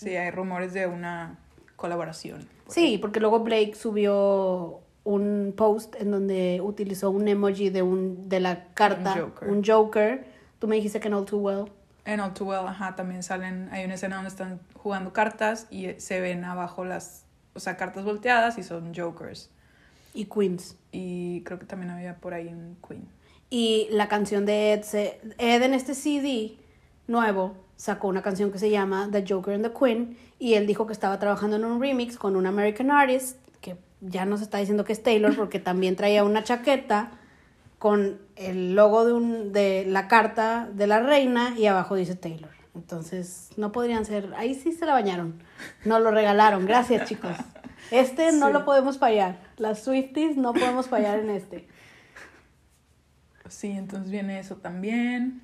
Sí, hay rumores de una colaboración. por sí, porque luego Blake subió un post en donde utilizó un emoji de, un, de la carta, Joker. un Joker. Tú me dijiste que no too well. En All Too Well, ajá, también salen, hay una escena donde están jugando cartas y se ven abajo las, o sea, cartas volteadas y son jokers. Y Queens. Y creo que también había por ahí un Queen. Y la canción de Ed, Ed en este CD nuevo sacó una canción que se llama The Joker and the Queen y él dijo que estaba trabajando en un remix con un American artist que ya nos está diciendo que es Taylor porque también traía una chaqueta con el logo de, un, de la carta de la reina y abajo dice Taylor. Entonces, no podrían ser, ahí sí se la bañaron. Nos lo regalaron, gracias chicos. Este no Sí. lo podemos fallar. Las Swifties no podemos fallar en este. Sí, entonces viene eso también.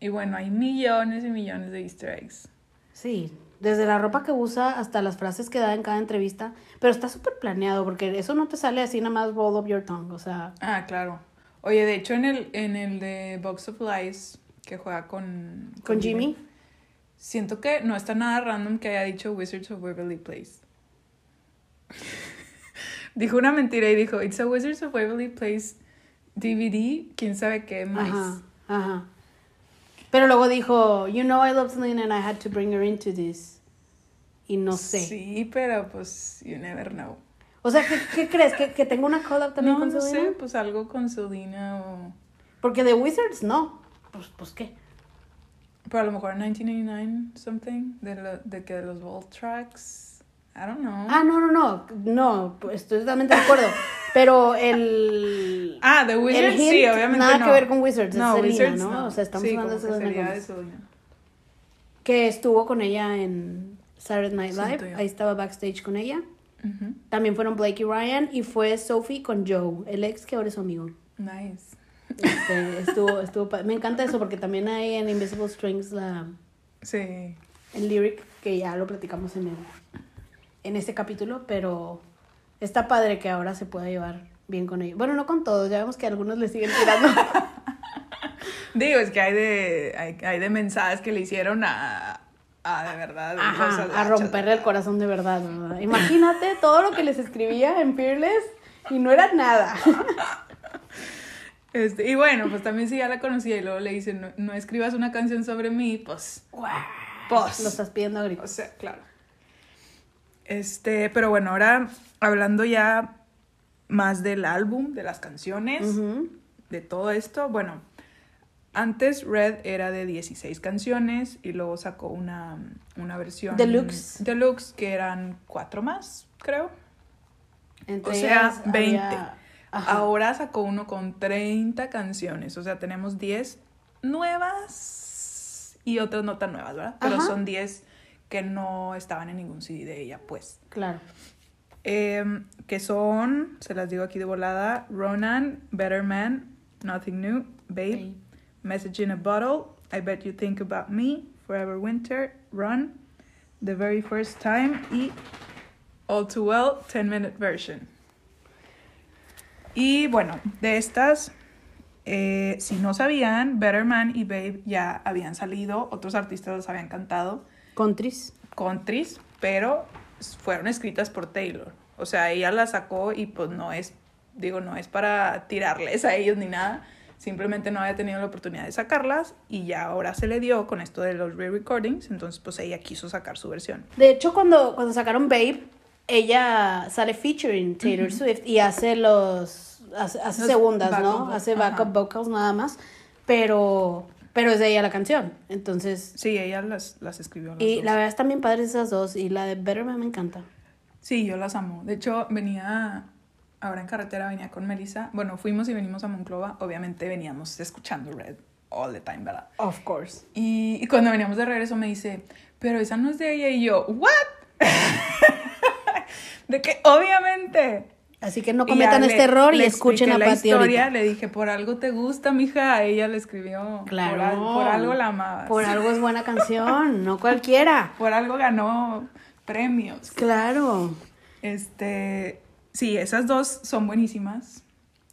Y bueno, hay millones y millones de easter eggs. Sí, desde la ropa que usa hasta las frases que da en cada entrevista, pero está súper planeado porque eso no te sale así nada más roll up your tongue, o sea, Ah, claro. Oye, de hecho en el, en el de Box of Lies, que juega con... con Jimmy. Siento que no está nada random que haya dicho Wizards of Waverly Place. (laughs) dijo una mentira y dijo, It's a Wizards of Waverly Place DVD, quién sabe qué más. Ajá, ajá. Pero luego dijo, you know I love Selena and I had to bring her into this. Y no sé. Sí, pero pues, you never know. O sea, ¿qué, qué crees? ¿Que, ¿Que tengo una collab también no, con no Selena? sé, pues algo con Selena o... Porque de Wizards no. Pues, pues qué. Pero a lo mejor 1989 something, de, lo- de que los Vault Tracks, I don't know. Ah, no, no, no. No, pues, estoy totalmente de acuerdo. Pero el. (laughs) Ah, el Wizards, hint, sí, obviamente Nada no. que ver con Wizards, No, es Selena, Wizards ¿no? no. O sea, estamos sí, hablando de Selena de que estuvo con ella en Saturday Night Live. Siento yo. Ahí estaba backstage con ella. También fueron Blake y Ryan y fue Sophie con Joe, el ex que ahora es su amigo. Nice. Este, (laughs) estuvo, estuvo, me encanta eso porque también hay en Invisible Strings la, Sí. el lyric que ya lo platicamos en el, en este capítulo, pero está padre que ahora se pueda llevar bien con ellos. Bueno, no con todos, ya vemos que algunos le siguen tirando. (laughs) Digo, es que hay de, hay, hay de mensajes que le hicieron a, a de verdad. Ajá, a romperle el corazón de verdad, ¿verdad? Imagínate todo lo que les escribía en Fearless y no era nada. (laughs) Este, y bueno, pues también si ya la conocía y luego le dice, no, no escribas una canción sobre mí, pues, Pues. Lo estás pidiendo a o gritos. sea, claro. Este, pero bueno, ahora hablando ya más del álbum, de las canciones, de todo esto, bueno, antes Red era de 16 canciones y luego sacó una, una versión Deluxe. deluxe que eran cuatro más, creo. Entre o sea, ellas 20. había- Ajá. Ahora sacó uno con 30 canciones, o sea, tenemos 10 nuevas y otras no tan nuevas, ¿verdad? Pero Ajá. son 10 que no estaban en ningún CD de ella, pues. Claro. Em, que son, se las digo aquí de volada, Ronan, Better Man, Nothing New, Babe. Message in a Bottle, I Bet You Think About Me, Forever Winter, Run, The Very First Time y All Too Well, 10 Minute Version. Y bueno, de estas, eh, si no sabían, Better Man y Babe ya habían salido, otros artistas los habían cantado Contris. countries, pero fueron escritas por Taylor. O sea, ella las sacó y pues no es, digo, no es para tirarles a ellos ni nada. Simplemente no había tenido la oportunidad de sacarlas y ya ahora se le dio con esto de los re-recordings. Entonces, pues ella quiso sacar su versión. De hecho, cuando, cuando sacaron Babe, ella sale featuring Taylor Swift y hace los. hace, hace segundas, ¿no? Hace backup ajá. vocals nada más. Pero. Pero es de ella la canción. Entonces. Sí, ella las, las escribió. las Y dos. la verdad están bien padres esas dos. Y la de Better Man me encanta. Sí, yo las amo. De hecho, venía, ahora en carretera venía con Melissa. Bueno, fuimos y venimos a Monclova. Obviamente veníamos escuchando Red all the time, ¿verdad? Of course. Y, y cuando veníamos de regreso me dice, pero esa no es de ella. Y yo, ¿what? (laughs) de que obviamente. Así que no cometan le- este error y escuchen a la Pati historia. ahorita. Le dije, por algo te gusta, mija. Ella le escribió. Claro. Por, al- por algo la amabas. Por algo es buena canción, no cualquiera. (laughs) Por algo ganó premios. Claro. Este, sí, esas dos son buenísimas.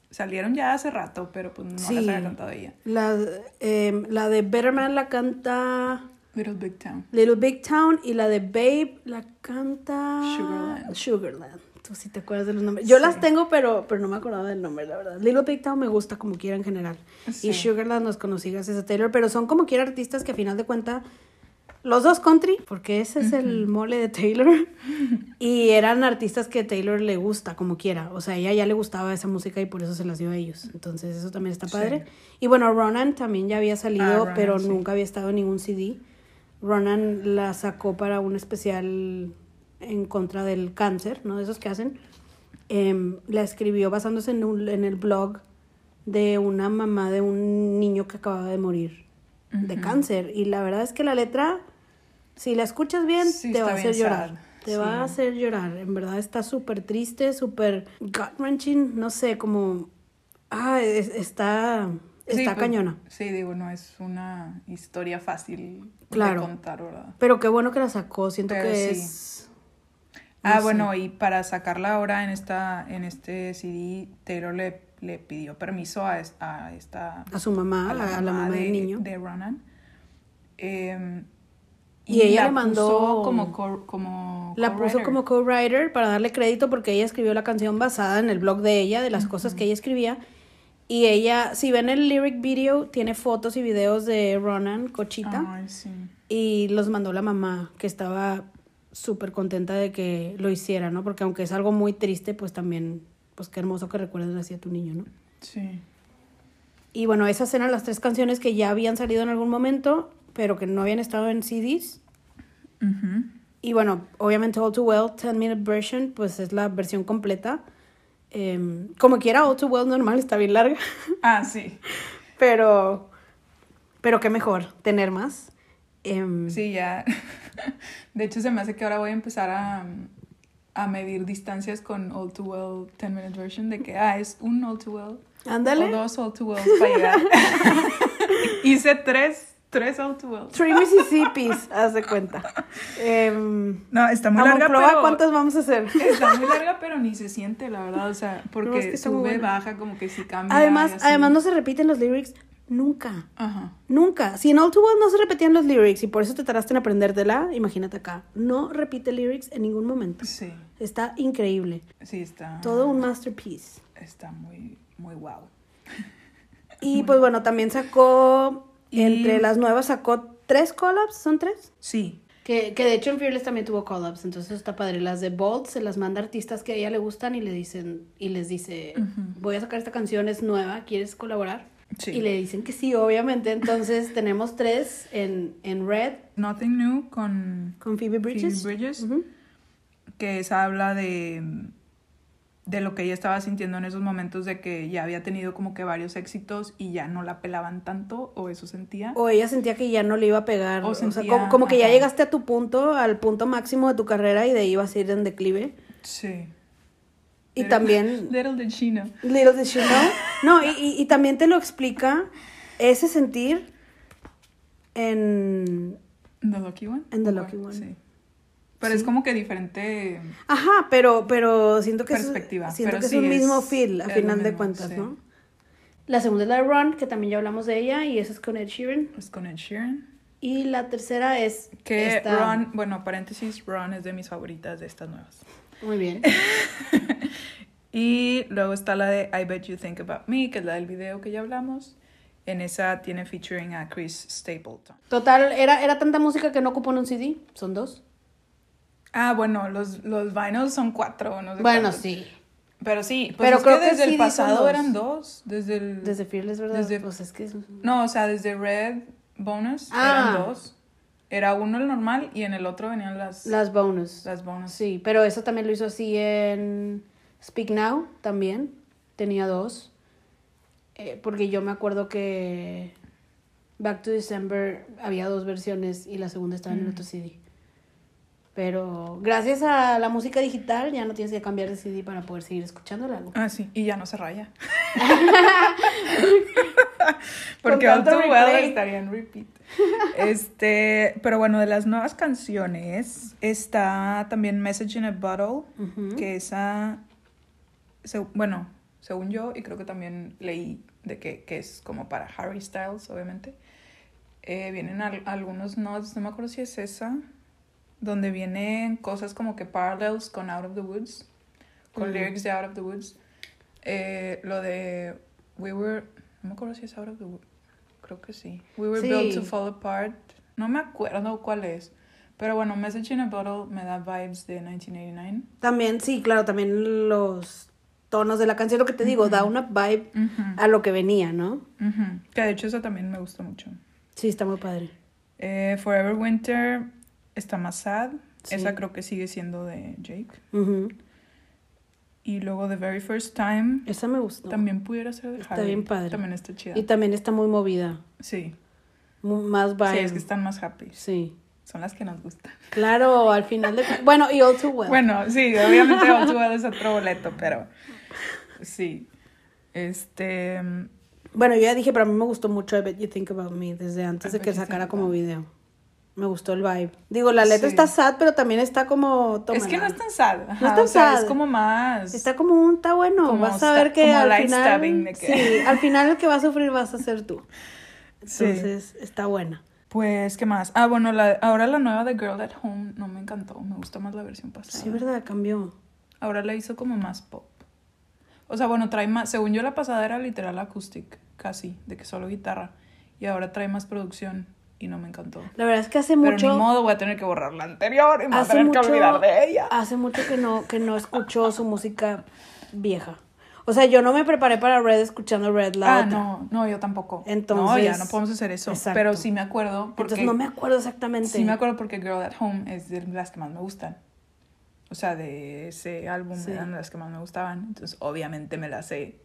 Salieron ya hace rato, pero pues no Sí. las había cantado ella. La, eh, la de Better Man la canta Little Big Town. Little Big Town y la de Babe la canta Sugarland. Sugarland. Tú sí te acuerdas de los nombres. Yo Sí. las tengo, pero, pero no me acordaba del nombre, la verdad. Little Big Town me gusta como quiera en general. Sí. Y Sugarland los conocí gracias a Taylor, pero son como quiera artistas que a final de cuenta los dos country, porque ese es el mole de Taylor. (laughs) y eran artistas que Taylor le gusta como quiera. O sea, ella ya le gustaba esa música y por eso se las dio a ellos. Entonces, eso también está padre. Y bueno, Ronan también ya había salido, Ah, Ronan, pero sí. nunca había estado en ningún CD. Ronan la sacó para un especial en contra del cáncer, ¿no? De esos que hacen. Em, la escribió basándose en, un- en el blog de una mamá de un niño que acababa de morir de cáncer. Y la verdad es que la letra, si la escuchas bien, Sí, te va a hacer llorar. sad. Te Sí. va a hacer llorar. En verdad está súper triste, súper gut-wrenching. No sé, como... Ah, es- está... Sí, Está pues, cañona. Sí, digo, no es una historia fácil Claro. de contar, ¿verdad? Pero qué bueno que la sacó. Siento Pero que sí. Ah, sé. bueno, y para sacarla ahora en esta en este CD, Taylor le, le pidió permiso a, a esta A su mamá, a la, a la mamá de, del niño. de Ronan. Em, Y ella la le mandó- puso como co- como La puso como co-writer para darle crédito porque ella escribió la canción basada en el blog de ella, de las cosas que ella escribía. Y ella, si ven el lyric video, tiene fotos y videos de Ronan, Cochita. Ay, sí. Y los mandó la mamá, que estaba súper contenta de que lo hiciera, ¿no? Porque aunque es algo muy triste, pues también, pues qué hermoso que recuerdes así a tu niño, ¿no? Sí. Y bueno, esas eran las tres canciones que ya habían salido en algún momento, pero que no habían estado en CDs. Ujú. Y bueno, obviamente All Too Well, 10 Minute Version, pues es la versión completa. Em, como quiera, All Too Well normal está bien larga, (laughs) Ah, sí. pero, pero qué mejor tener más. Em, Sí, ya. (laughs) (laughs) De hecho, se me hace que ahora voy a empezar a, a medir distancias con All Too Well 10 Minute Version, de que, ah, es un All Too Well Ándale. o dos All Too Wells para llegar. (laughs) Hice tres, Tres All Too Well. Three Mississippis, (laughs) haz de cuenta. Em, No, está muy larga, Monclova, pero... ¿cuántas vamos a hacer? Está muy larga, pero ni se siente, la verdad, o sea, porque No, es que sube, baja, como que sí cambia. Además, además no se repiten los lyrics nunca. Ajá. Nunca. Si en All Too Well no se repetían los lyrics y por eso te tardaste en aprendértela, imagínate acá. No repite lyrics en ningún momento. Sí, Está increíble. sí, está... Todo un masterpiece. Está muy, muy wow. (laughs) Y pues bueno, también sacó, Y- entre las nuevas sacó tres collabs, ¿son tres? Sí, Que, que de hecho en Fearless también tuvo collabs, entonces está padre. Las de Bolt se las manda a artistas que a ella le gustan y le dicen, y les dice, voy a sacar esta canción, es nueva, ¿quieres colaborar? Sí. Y le dicen que sí, obviamente. Entonces (laughs) tenemos tres en, en Red Nothing New con con Phoebe Bridges. Phoebe Bridges, Ujú. que esa habla de, de lo que ella estaba sintiendo en esos momentos de que ya había tenido como que varios éxitos y ya no la pelaban tanto, o eso sentía. O ella sentía que ya no le iba a pegar. O O, sea, como, como que ya llegaste a tu punto, al punto máximo de tu carrera y de ahí ibas a ir en declive. Sí. Y Little- también (laughs) Little did she know. Little did she know. No, y, y- y también te lo explica ese sentir en... The Lucky One. En The ¿O Lucky? One. Sí. Pero Sí. es como que diferente. Ajá, pero, pero siento que, Perspectiva, es, siento pero que sí, es un mismo es- feel, a final de cuentas, sí. ¿no? La segunda es la de Run, que también ya hablamos de ella, y esa es con Ed Sheeran. Es con Ed Sheeran. Y la tercera es Que esta- Ron, bueno, paréntesis, Ron es de mis favoritas de estas nuevas. Muy bien. (laughs) Y luego está la de I Bet You Think About Me, que es la del video que ya hablamos. En esa tiene featuring a Chris Stapleton. Total, era, era tanta música que no ocupó en un CD, son dos. Ah, bueno, los, los vinyls son cuatro, no sé Bueno, cuántos. sí. Pero sí, pues Pero es creo que que desde sí, el pasado dos. eran dos. Desde el... Desde Fearless, ¿verdad? Desde- Pues es que es... No, o sea, desde Red Bonus Ah. eran dos. Era uno el normal y en el otro venían las, Las bonus. las bonus. Sí, pero eso también lo hizo así en Speak Now, también. Tenía dos. Eh, porque yo me acuerdo que Back to December había dos versiones y la segunda estaba en el Mm. otro CD. Pero gracias a la música digital ya no tienes que cambiar de CD para poder seguir álbum. Ah, sí, y ya no se raya. (laughs) Porque replay. estaría en repeat. Este, pero bueno, de las nuevas canciones está también Message in a Bottle, que esa, bueno, según yo, y creo que también leí de que, que es como para Harry Styles, obviamente. Eh, vienen al- algunos nods, no me acuerdo si es esa, donde vienen cosas como que parallels con Out of the Woods, con lyrics de Out of the Woods. Eh, lo de We Were, no me acuerdo si es Out of the Woods, creo que sí. We Were Sí. Built to Fall Apart, no me acuerdo cuál es. Pero bueno, Message in a Bottle me da vibes de 1989. También, sí, claro, también los tonos de la canción, lo que te digo, da una vibe a lo que venía, ¿no? Que de hecho eso también me gustó mucho. Sí, está muy padre. Eh, Forever Winter está más sad. Sí. Esa creo que sigue siendo de Jake. Y luego The Very First Time Esa me gustó. también pudiera ser de Está Harry. bien padre. También está chida. Y también está muy movida. Sí. Más vibe. Sí, es que están más happy. Sí. Son las que nos gustan. Claro, al final de... Bueno, y All Too Well. Bueno, sí, obviamente All Too Well es otro boleto, pero sí. Este. Bueno, yo ya dije, pero a mí me gustó mucho I Bet You Think About Me desde antes I de que sacara como video. Me gustó el vibe. Digo, la letra Sí. está sad, pero también está como... Es que no tómala. es tan sad. ajá, No es tan o sea, sad. Es como más. Está como un... Está bueno. Como vas a ver que al final... que- Sí, (laughs) al final el que va a sufrir vas a ser tú. Sí. Entonces, está buena. Pues, ¿qué más? Ah, bueno, la, ahora la nueva de Girl at Home no me encantó. Me gustó más la versión pasada. Sí, ¿verdad? Cambió. Ahora la hizo como más pop. O sea, bueno, trae más. Según yo, la pasada era literal acoustic, casi, de que solo guitarra. Y ahora trae más producción y no me encantó. La verdad es que hace Pero mucho... ni modo, voy a tener que borrar la anterior y me voy a tener mucho, que olvidar de ella. Hace mucho que no, que no escucho su música vieja. O sea, yo no me preparé para Red escuchando Red la ah, otra. no, no, yo tampoco. Entonces- no, ya no podemos hacer eso. Exacto. Pero sí me acuerdo. Porque, Entonces no me acuerdo exactamente. Sí me acuerdo porque Girl at Home es de las que más me gustan. O sea, de ese álbum Sí. eran las que más me gustaban. Entonces, obviamente me las sé.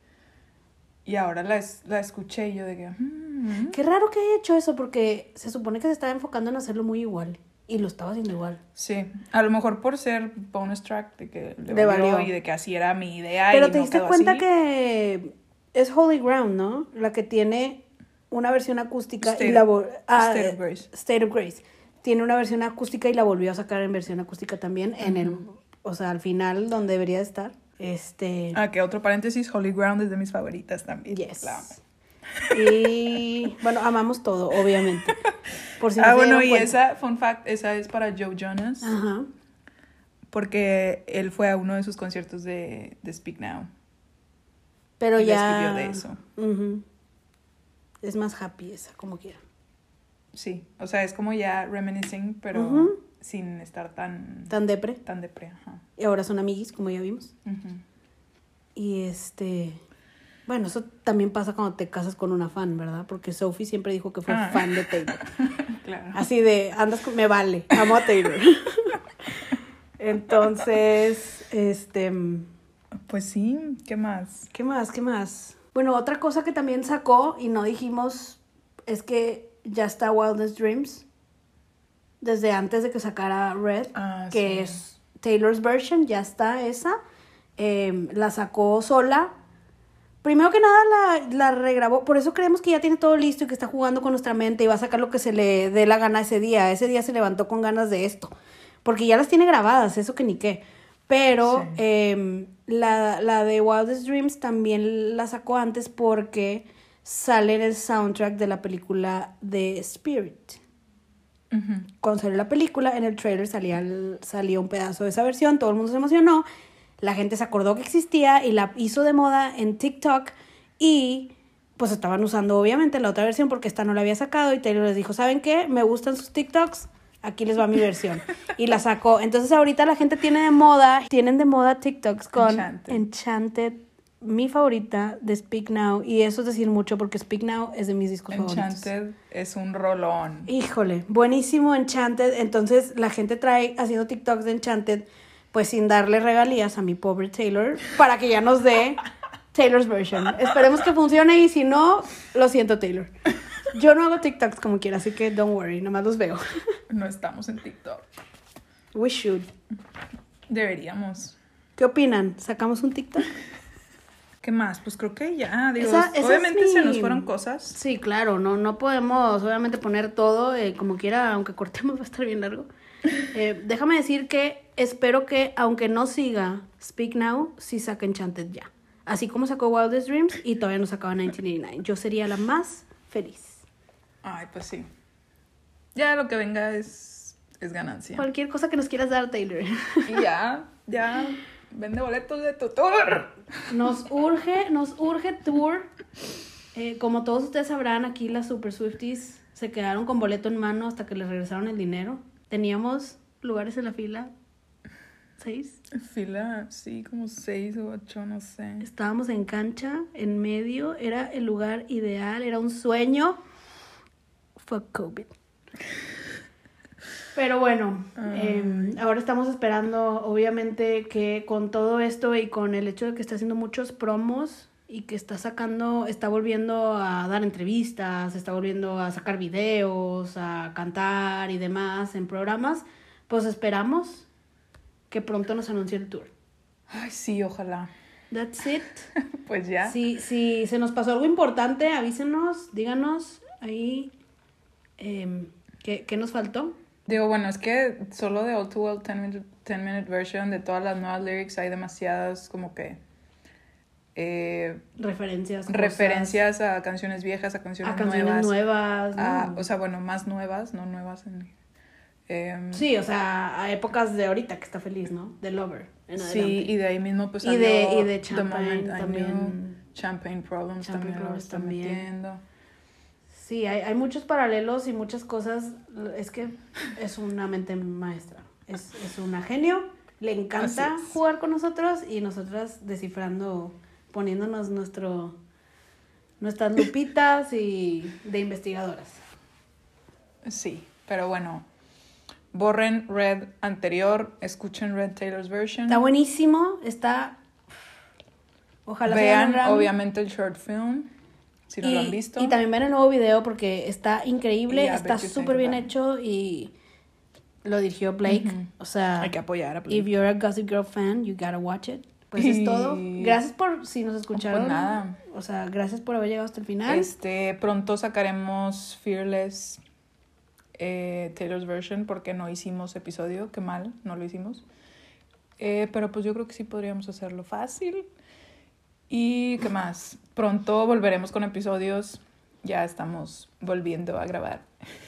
Y ahora la, es- la escuché y yo de que... mm, Qué raro que haya hecho eso porque se supone que se estaba enfocando en hacerlo muy igual. Y lo estaba haciendo igual. Sí, a lo mejor por ser bonus track, de que le Le valió, valió. y de que así era mi idea. Pero y te no diste cuenta así. que es Holy Ground, ¿no? La que tiene una versión acústica State- y la ah, State of Grace. State of Grace. Tiene una versión acústica y la volvió a sacar en versión acústica también en el, o sea, al final donde debería de estar. Este, Ah, que otro paréntesis, Holy Ground es de mis favoritas también. yes. La. Y bueno, amamos todo, obviamente. Por si no ah, bueno, y cuenta. esa, fun fact, esa es para Joe Jonas. Ajá. Porque él fue a uno de sus conciertos de, de Speak Now. Pero Y ya. escribió de eso. Ujú. Es más happy esa, como quiera. Sí, o sea, es como ya reminiscing, pero sin estar tan, Tan depre. tan depre. Ajá. Y ahora son amiguis, como ya vimos. Ujú. Y este. Bueno, eso también pasa cuando te casas con una fan, ¿verdad? Porque Sophie siempre dijo que fue Ah. fan de Taylor. (laughs) Claro. Así de, andas con. Me vale, amo a Taylor. (laughs) Entonces, este. Pues sí, ¿qué más? ¿Qué más? ¿Qué más? Bueno, otra cosa que también sacó y no dijimos es que ya está Wildest Dreams. Desde antes de que sacara Red, Ah, que sí. es Taylor's version, ya está esa. Em, la sacó sola. Primero que nada la, la regrabó, por eso creemos que ya tiene todo listo y que está jugando con nuestra mente y va a sacar lo que se le dé la gana ese día. Ese día se levantó con ganas de esto, porque ya las tiene grabadas, eso que ni qué. Pero Sí. em, la, la de Wildest Dreams también la sacó antes porque sale en el soundtrack de la película de Spirit cuando salió la película, en el trailer salía, el- salía un pedazo de esa versión, todo el mundo se emocionó, la gente se acordó que existía y la hizo de moda en TikTok y pues estaban usando obviamente la otra versión porque esta no la había sacado y Taylor les dijo, ¿saben qué? Me gustan sus TikToks, aquí les va mi versión. (laughs) Y la sacó. Entonces ahorita la gente tiene de moda, tienen de moda TikToks con Enchanted. Enchanted, mi favorita de Speak Now y eso es decir mucho porque Speak Now es de mis discos favoritos. Enchanted es un rolón. Híjole, buenísimo Enchanted. Entonces la gente trae haciendo TikToks de Enchanted, pues sin darle regalías a mi pobre Taylor, para que ya nos dé (laughs) Taylor's version. Esperemos que funcione y si no, lo siento Taylor. Yo no hago TikToks como quiera, así que don't worry, nomás los veo. (laughs) No estamos en TikTok. We should. Deberíamos. ¿Qué opinan? ¿Sacamos un TikTok? (laughs) ¿Qué más? Pues creo que ya, digo, Esa- esa es obviamente se nos fueron cosas. Sí, claro, no, no podemos obviamente poner todo eh, como quiera, aunque cortemos (laughs) va a estar bien largo. Eh, déjame decir que espero que, aunque no siga Speak Now, sí saque Enchanted ya. Así como sacó Wildest Dreams y todavía no sacaba 1989. Yo sería la más feliz. Ay, pues sí. Ya lo que venga es, es ganancia. Cualquier cosa que nos quieras dar, Taylor. Y ya, ya, (laughs) vende boletos de tu tour. Nos urge, nos urge tour. Eh, como todos ustedes sabrán, aquí las Super Swifties se quedaron con boleto en mano hasta que les regresaron el dinero. Teníamos lugares en la fila. ¿Seis? Fila, sí, como seis o ocho, no sé. Estábamos en cancha, en medio. Era el lugar ideal, era un sueño. Fue COVID. Pero bueno, eh, ahora estamos esperando, obviamente, que con todo esto y con el hecho de que está haciendo muchos promos y que está sacando, está volviendo a dar entrevistas, está volviendo a sacar videos, a cantar y demás en programas, pues esperamos que pronto nos anuncie el tour. Ay, sí, ojalá. That's it. (laughs) Pues ya. Si, si se nos pasó algo importante, avísenos, díganos ahí em, ¿qué, qué nos faltó. Digo, bueno, es que solo de All Too Well 10 minute, 10 minute version de todas las nuevas lyrics hay demasiadas como que eh, Referencias. cosas, referencias a canciones viejas, a canciones, a canciones nuevas. a- ¿no? o sea, bueno, más nuevas, no nuevas en... em, sí, o sea, a épocas de ahorita que está feliz, ¿no? De Lover. en Sí, y de ahí mismo pues Y de- y de Champagne también. Champagne Problems Champagne también lo Problems está también. metiendo. Sí, hay, hay muchos paralelos y muchas cosas. Es que es una mente maestra. Es, es una genio. Le encanta jugar con nosotros y nosotras descifrando, poniéndonos nuestro, nuestras lupitas y de investigadoras. Sí, pero bueno, borren Red anterior, escuchen Red Taylor's version. Está buenísimo, está... Ojalá Vean obviamente el short film, si no y, lo han visto. y también ven el nuevo video porque está increíble, está súper bien hecho y lo dirigió Blake. O sea, Hay que apoyar a if Blake. you're a Gossip Girl fan, you gotta watch it. pues es Y- todo. (laughs) Gracias por si nos escucharon. Pues nada. O sea, gracias por haber llegado hasta el final. Este, pronto sacaremos Fearless eh, Taylor's version porque no hicimos episodio, qué mal, no lo hicimos. Eh, pero pues yo creo que sí podríamos hacerlo fácil. Y qué más, pronto volveremos con episodios. Ya estamos volviendo a grabar.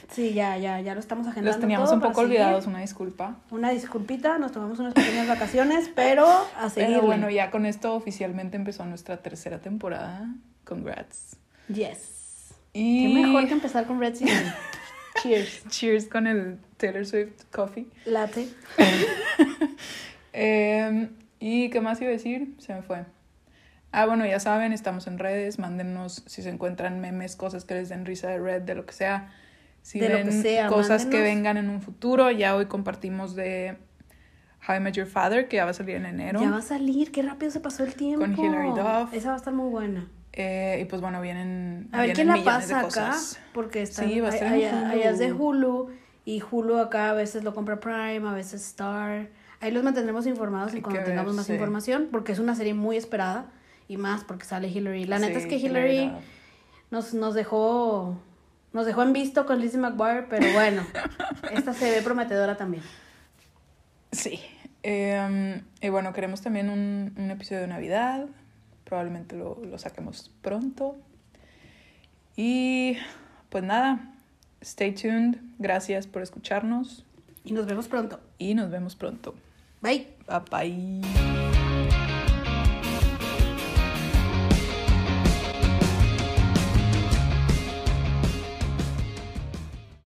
Sí, ya, ya, ya lo estamos agendando. Los teníamos todo un poco seguir. olvidados, una disculpa. Una disculpita, nos tomamos unas pequeñas vacaciones, pero a seguir. Pero bueno, ya con esto oficialmente empezó nuestra tercera temporada. Congrats. Yes. Y Qué mejor que empezar con Red Season. (laughs) Cheers. Cheers con el Taylor Swift Coffee. Latte. (laughs) Eh, ¿Y qué más iba a decir? Se me fue. Ah, bueno, ya saben, estamos en redes. Mándenos si se encuentran memes, cosas que les den risa de red, de lo que sea. Si De lo ven que sea, cosas que vengan en un futuro. Ya hoy compartimos de How I Met Your Father, que ya va a salir en enero. Ya va a salir, qué rápido se pasó el tiempo. Con Hilary Duff. Esa va a estar muy buena. Eh, y pues bueno, vienen. A ver vienen quién la pasa acá, porque está Sí, va a estar en allá, Hulu. allá es de Hulu y Hulu acá a veces lo compra Prime, a veces Star. Ahí los mantendremos informados y cuando tengamos ver, más sí. información, porque es una serie muy esperada y más porque sale Hillary. La neta Sí, es que Hillary nos, nos dejó nos dejó en visto con Lizzie McGuire, pero bueno, (laughs) esta se ve prometedora también. Sí. Eh, y bueno, queremos también un, un episodio de Navidad. Probablemente lo, lo saquemos pronto. Y pues nada, stay tuned. Gracias por escucharnos Y nos vemos pronto. y nos vemos pronto. Bye. Bye bye.